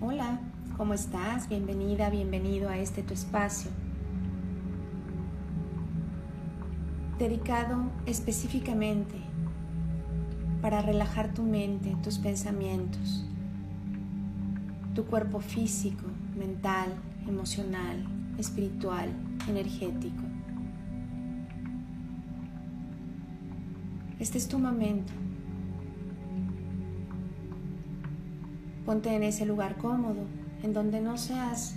Hola, ¿cómo estás? Bienvenida, bienvenido a este tu espacio. Dedicado específicamente para relajar tu mente, tus pensamientos, tu cuerpo físico, mental, emocional, espiritual, energético. Este es tu momento. Ponte en ese lugar cómodo, en donde no seas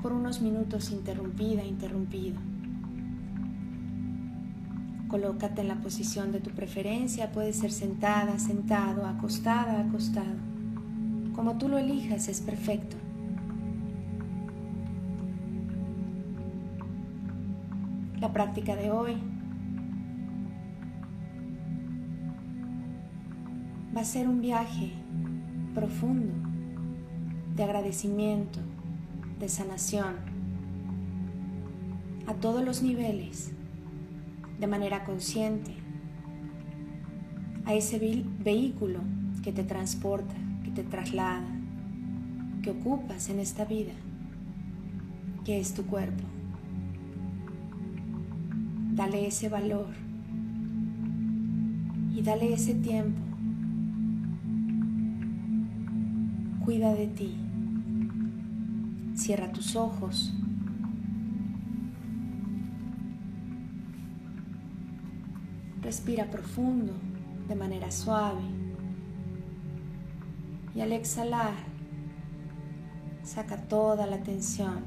por unos minutos interrumpida, interrumpido. Colócate en la posición de tu preferencia, puede ser sentada, sentado, acostada, acostado. Como tú lo elijas es perfecto. La práctica de hoy va a ser un viaje profundo de agradecimiento, de sanación, a todos los niveles, de manera consciente, a ese vehículo que te transporta, que te traslada, que ocupas en esta vida, que es tu cuerpo. Dale ese valor y dale ese tiempo cuida de ti. Cierra tus ojos. Respira profundo, de manera suave. Y al exhalar, saca toda la tensión.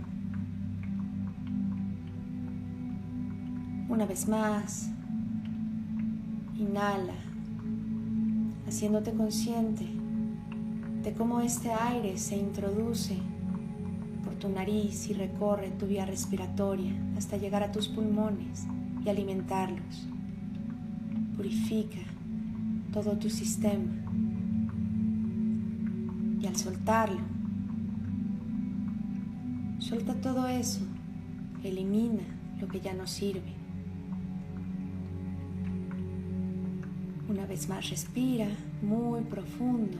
Una vez más, inhala, haciéndote consciente de cómo este aire se introduce por tu nariz y recorre tu vía respiratoria hasta llegar a tus pulmones y alimentarlos. Purifica todo tu sistema y al soltarlo, suelta todo eso, elimina lo que ya no sirve. Una vez más respira muy profundo.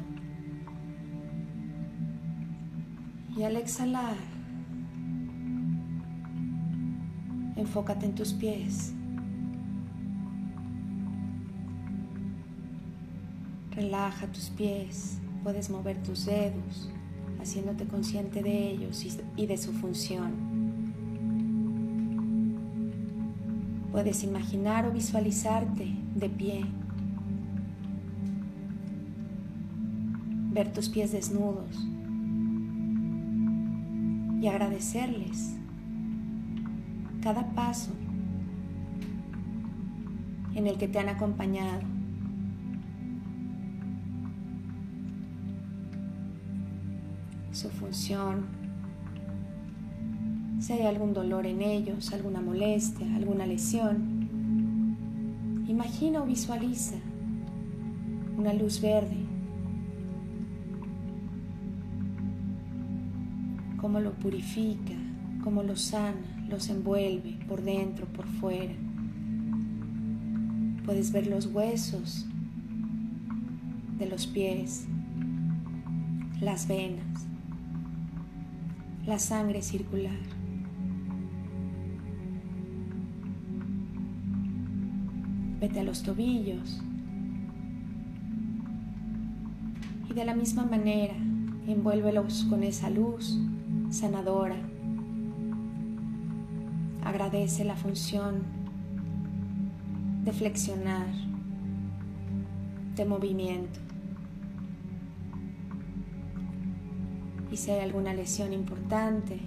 Y al exhalar, enfócate en tus pies. Relaja tus pies, puedes mover tus dedos, haciéndote consciente de ellos y de su función. Puedes imaginar o visualizarte de pie, ver tus pies desnudos y agradecerles cada paso en el que te han acompañado. Su función, si hay algún dolor en ellos, alguna molestia, alguna lesión, imagina o visualiza una luz verde cómo lo purifica, cómo lo sana, los envuelve por dentro, por fuera. Puedes ver los huesos de los pies, las venas, la sangre circular. Vete a los tobillos y de la misma manera envuélvelos con esa luz sanadora. Agradece la función de flexionar, de movimiento. Y si hay alguna lesión importante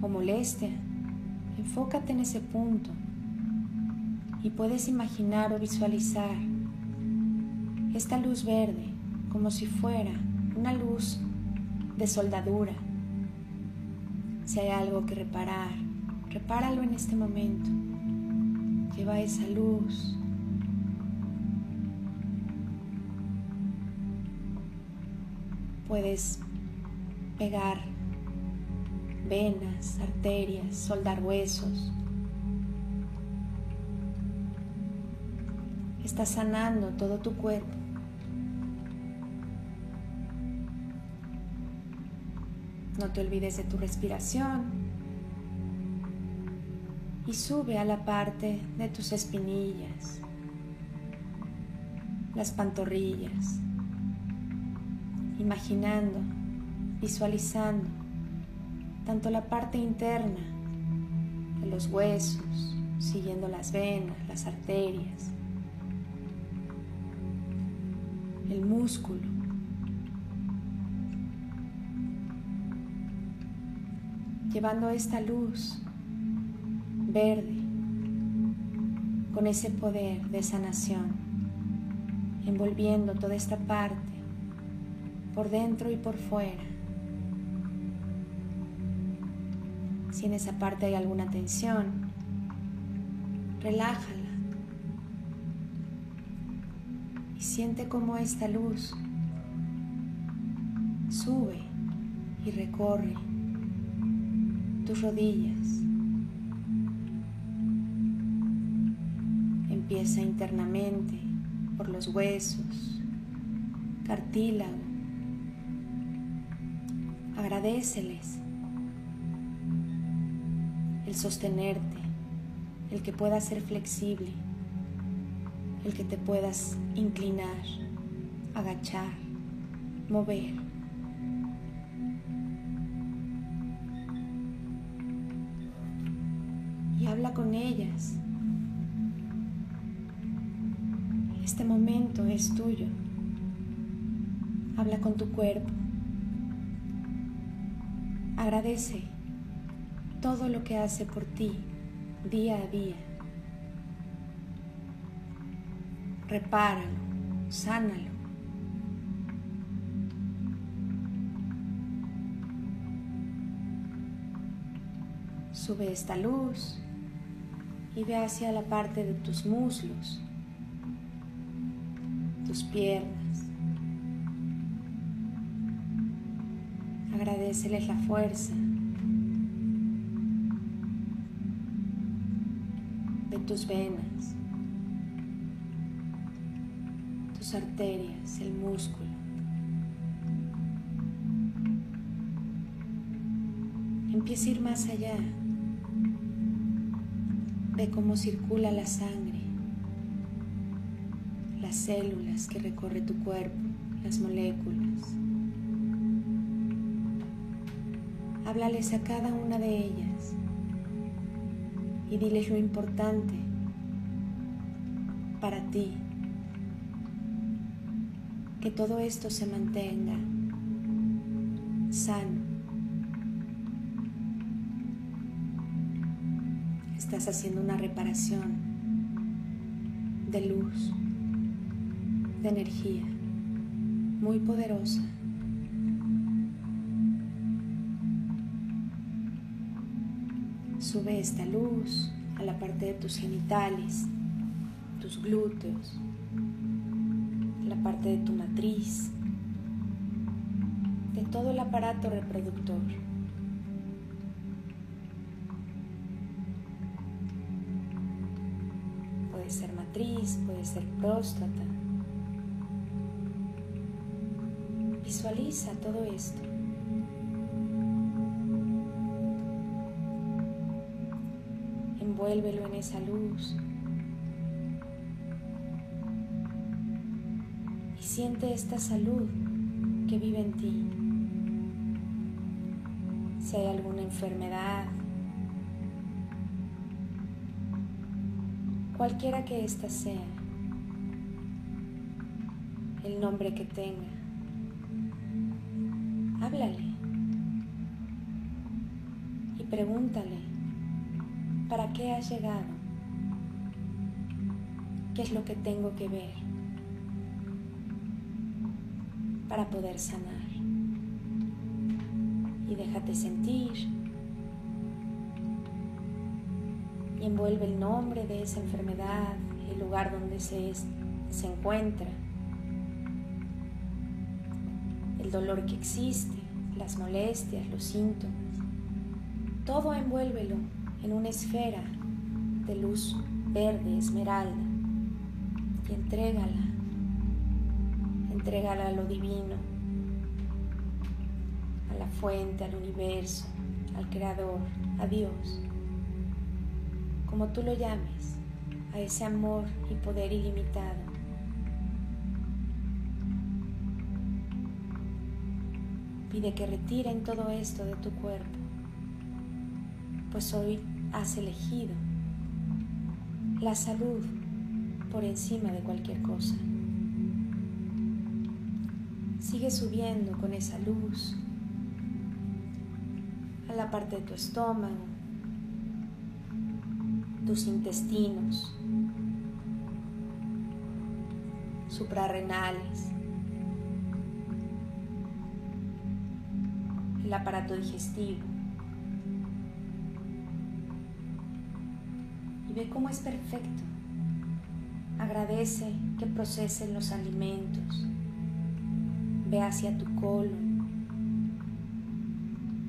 o molestia, enfócate en ese punto y puedes imaginar o visualizar esta luz verde como si fuera una luz de soldadura. Si hay algo que reparar, repáralo en este momento. Lleva esa luz. Puedes pegar venas, arterias, soldar huesos. Estás sanando todo tu cuerpo. No te olvides de tu respiración. Y sube a la parte de tus espinillas, las pantorrillas, imaginando, visualizando tanto la parte interna de los huesos, siguiendo las venas, las arterias, el músculo, llevando esta luz verde con ese poder de sanación, envolviendo toda esta parte por dentro y por fuera. Si en esa parte hay alguna tensión, relájala y siente cómo esta luz sube y recorre tus rodillas. Empieza internamente por los huesos, cartílago. Agradeceles el sostenerte, el que puedas ser flexible, el que te puedas inclinar, agachar, mover. Con ellas. Este momento es tuyo. Habla con tu cuerpo. Agradece todo lo que hace por ti día a día. Repáralo, sánalo. Sube esta luz y ve hacia la parte de tus muslos, tus piernas. Agradeceles la fuerza de tus venas, tus arterias, el músculo. Empieza a ir más allá de cómo circula la sangre, las células que recorre tu cuerpo, las moléculas. Háblales a cada una de ellas y diles lo importante para ti, que todo esto se mantenga sano estás haciendo una reparación de luz, de energía muy poderosa. Sube esta luz a la parte de tus genitales, tus glúteos, la parte de tu matriz, de todo el aparato reproductor. Puede ser próstata. Visualiza todo esto. Envuélvelo en esa luz. Y siente esta salud que vive en ti. Si hay alguna enfermedad, cualquiera que ésta sea, el nombre que tenga. Háblale y pregúntale, ¿para qué has llegado? ¿Qué es lo que tengo que ver para poder sanar? Y déjate sentir y envuelve el nombre de esa enfermedad, el lugar donde se, se encuentra, el dolor que existe, las molestias, los síntomas. Todo envuélvelo en una esfera de luz verde, esmeralda, y entrégala, entrégala a lo divino, a la fuente, al universo, al creador, a Dios, como tú lo llames, a ese amor y poder ilimitado. Pide que retiren todo esto de tu cuerpo, pues hoy has elegido la salud por encima de cualquier cosa. Sigue subiendo con esa luz a la parte de tu estómago, tus intestinos, suprarrenales, el aparato digestivo. Y ve cómo es perfecto. Agradece que procesen los alimentos. Ve hacia tu colon.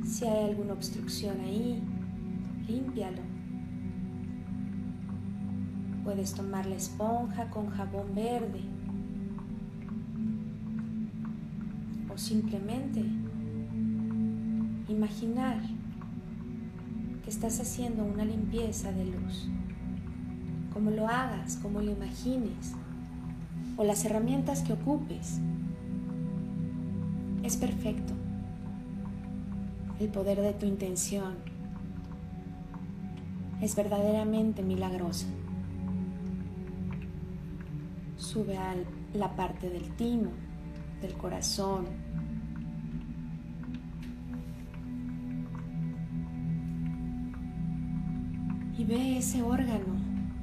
Si hay alguna obstrucción ahí, límpialo. Puedes tomar la esponja con jabón verde o simplemente imaginar que estás haciendo una limpieza de luz. Como lo hagas, como lo imagines, o las herramientas que ocupes, es perfecto. El poder de tu intención es verdaderamente milagroso. Sube a la parte del timo, del corazón, y ve ese órgano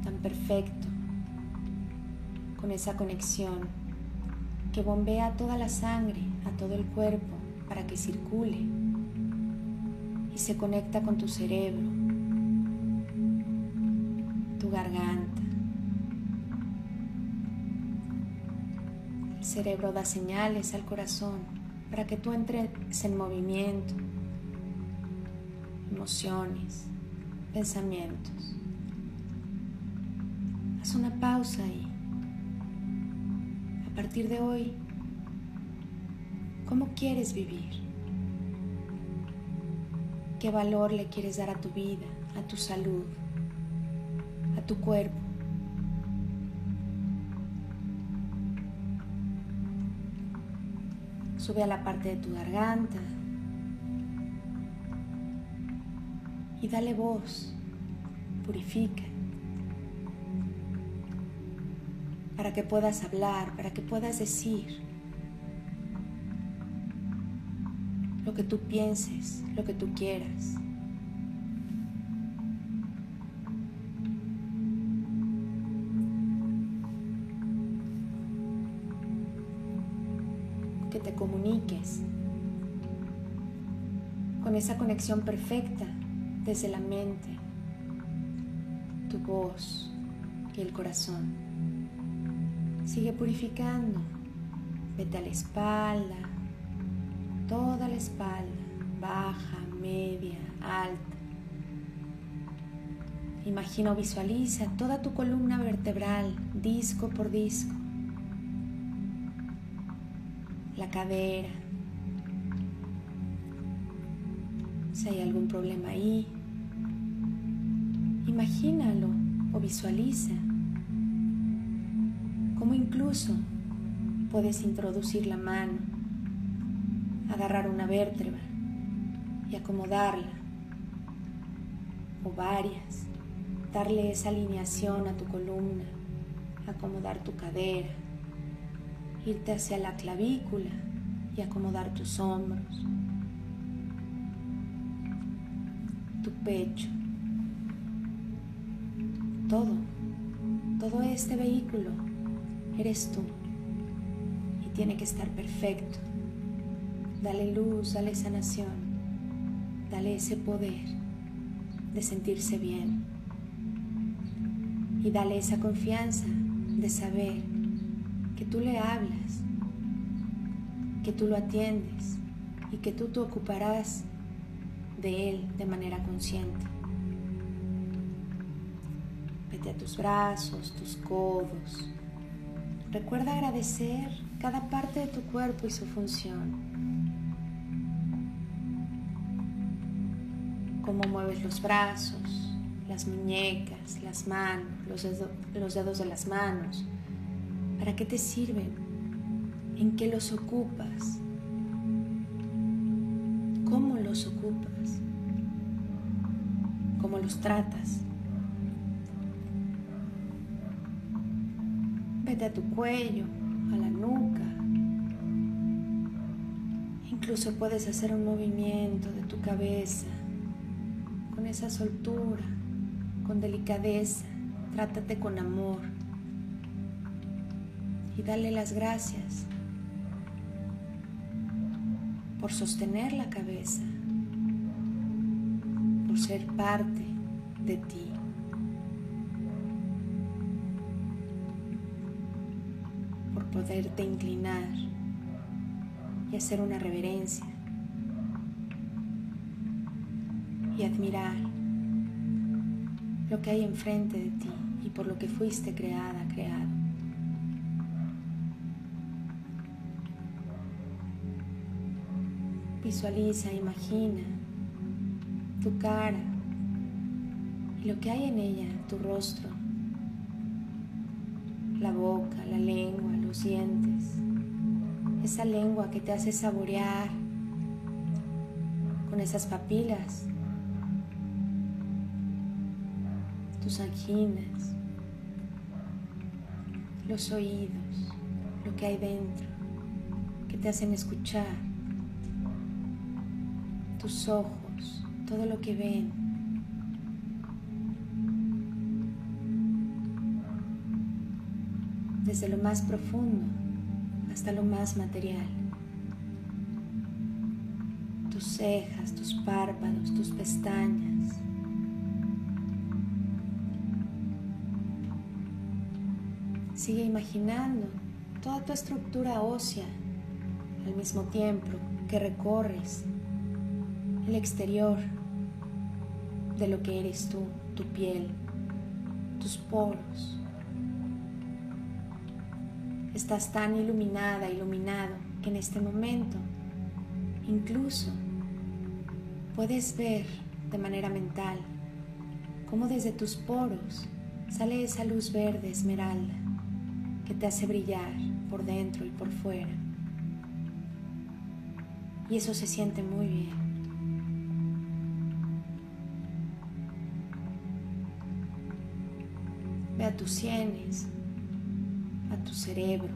tan perfecto, con esa conexión que bombea toda la sangre a todo el cuerpo para que circule y se conecta con tu cerebro, cerebro da señales al corazón para que tú entres en movimiento, emociones, pensamientos. Haz una pausa ahí. A partir de hoy, ¿cómo quieres vivir? ¿Qué valor le quieres dar a tu vida, a tu salud, a tu cuerpo? Sube a la parte de tu garganta, y dale voz, purifica, para que puedas hablar, para que puedas decir lo que tú pienses, lo que tú quieras. Esa conexión perfecta desde la mente, tu voz y el corazón. Sigue purificando. Vete a la espalda, toda la espalda, baja, media, alta. Imagina visualiza toda tu columna vertebral, disco por disco. La cadera, hay algún problema ahí, imagínalo o visualiza cómo incluso puedes introducir la mano, agarrar una vértebra y acomodarla, o varias, darle esa alineación a tu columna, acomodar tu cadera, irte hacia la clavícula y acomodar tus hombros. Pecho, todo, todo este vehículo eres tú. Y tiene que estar perfecto. Dale luz, dale sanación, dale ese poder de sentirse bien. Y dale esa confianza de saber que tú le hablas, que tú lo atiendes y que tú te ocuparás de Él de manera consciente. Vete a tus brazos, tus codos. Recuerda agradecer cada parte de tu cuerpo y su función. cómo mueves los brazos, las muñecas, las manos, los, los dedos de las manos. ¿Para qué te sirven? ¿En qué los ocupas? ¿Cómo los ocupas? ¿Cómo los tratas? Vete a tu cuello, a la nuca. Incluso puedes hacer un movimiento de tu cabeza con esa soltura, con delicadeza. Trátate con amor y dale las gracias por sostener la cabeza, por ser parte de ti. por poderte inclinar y hacer una reverencia y admirar lo que hay enfrente de ti y por lo que fuiste creada, creado. Visualiza, imagina tu cara y lo que hay en ella, tu rostro, la boca, la lengua, los dientes, esa lengua que te hace saborear con esas papilas tus anginas, los oídos, lo que hay dentro, que te hacen escuchar, tus ojos, todo lo que ven. Desde lo más profundo hasta lo más material. Tus cejas, tus párpados, tus pestañas, Sigue imaginando toda tu estructura ósea al mismo tiempo que recorres el exterior de lo que eres tú, tu piel, tus poros. Estás tan iluminada, iluminado, que en este momento incluso puedes ver de manera mental cómo desde tus poros sale esa luz verde esmeralda que te hace brillar por dentro y por fuera. Y eso se siente muy bien. Tus sienes, a tu cerebro.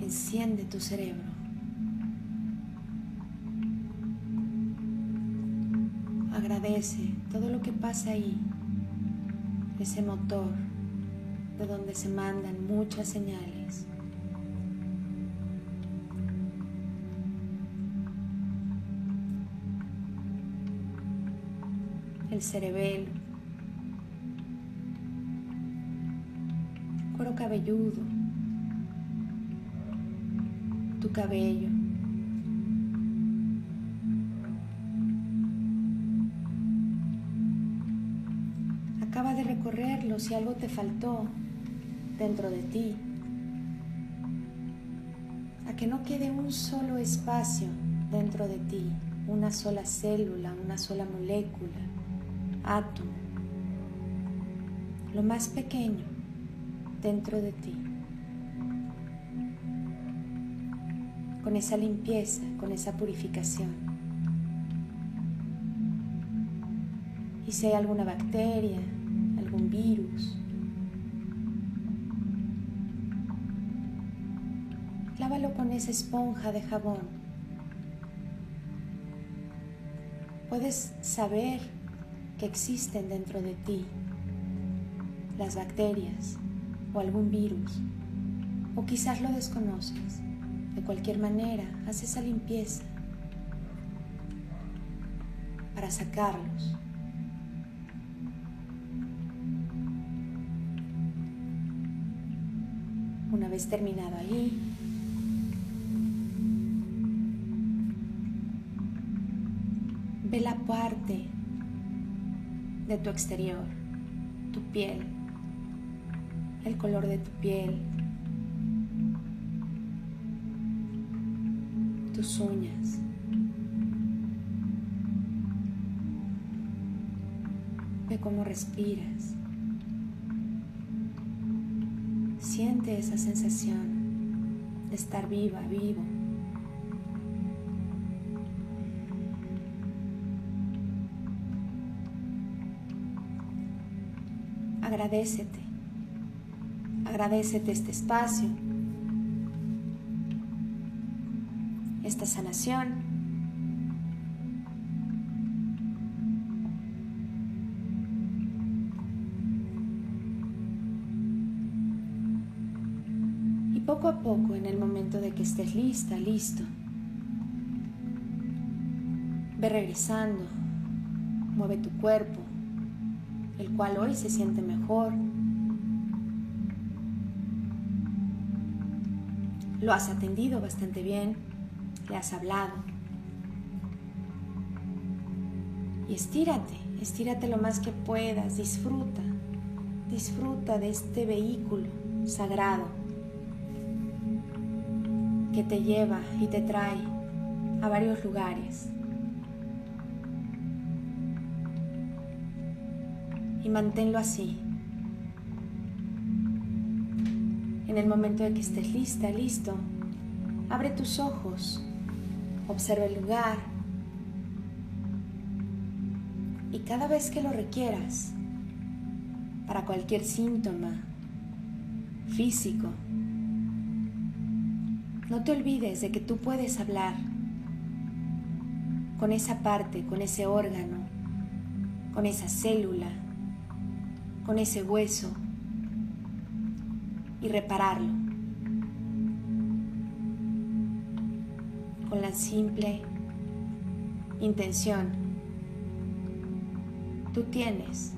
Enciende tu cerebro. Agradece todo lo que pasa ahí, ese motor de donde se mandan muchas señales. El cerebelo, cabelludo, tu cabello. Acaba de recorrerlo si algo te faltó dentro de ti, a que no quede un solo espacio dentro de ti, una sola célula, una sola molécula, átomo, lo más pequeño dentro de ti. Con esa limpieza, con esa purificación. Y si hay alguna bacteria, algún virus, lávalo con esa esponja de jabón. Puedes saber que existen dentro de ti las bacterias o algún virus, o quizás lo desconoces. De cualquier manera, haz esa limpieza para sacarlos. Una vez terminado ahí, Ve la parte de tu exterior, tu piel, el color de tu piel, tus uñas, Ve cómo respiras. Siente esa sensación de estar viva, vivo. Agradecete. Agradecete este espacio, esta sanación. poco a poco, en el momento de que estés lista, listo, ve regresando, mueve tu cuerpo, el cual hoy se siente mejor. Lo has atendido bastante bien, le has hablado. Y estírate, estírate lo más que puedas, disfruta, disfruta de este vehículo sagrado que te lleva y te trae a varios lugares. Y manténlo así. En el momento de que estés lista, listo, abre tus ojos, observa el lugar. Y cada vez que lo requieras, para cualquier síntoma físico, no te olvides de que tú puedes hablar con esa parte, con ese órgano, con esa célula, con ese hueso y repararlo con la simple intención. Tú tienes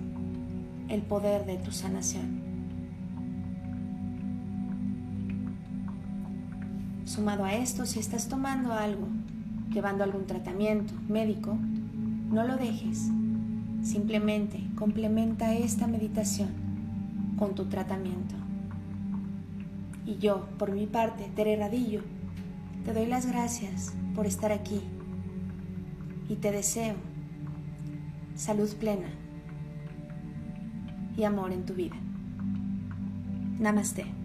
el poder de tu sanación. Sumado a esto, si estás tomando algo, llevando algún tratamiento médico, no lo dejes. Simplemente complementa esta meditación con tu tratamiento. Y yo, por mi parte, Tere Radillo, te doy las gracias por estar aquí y te deseo salud plena y amor en tu vida. Namaste.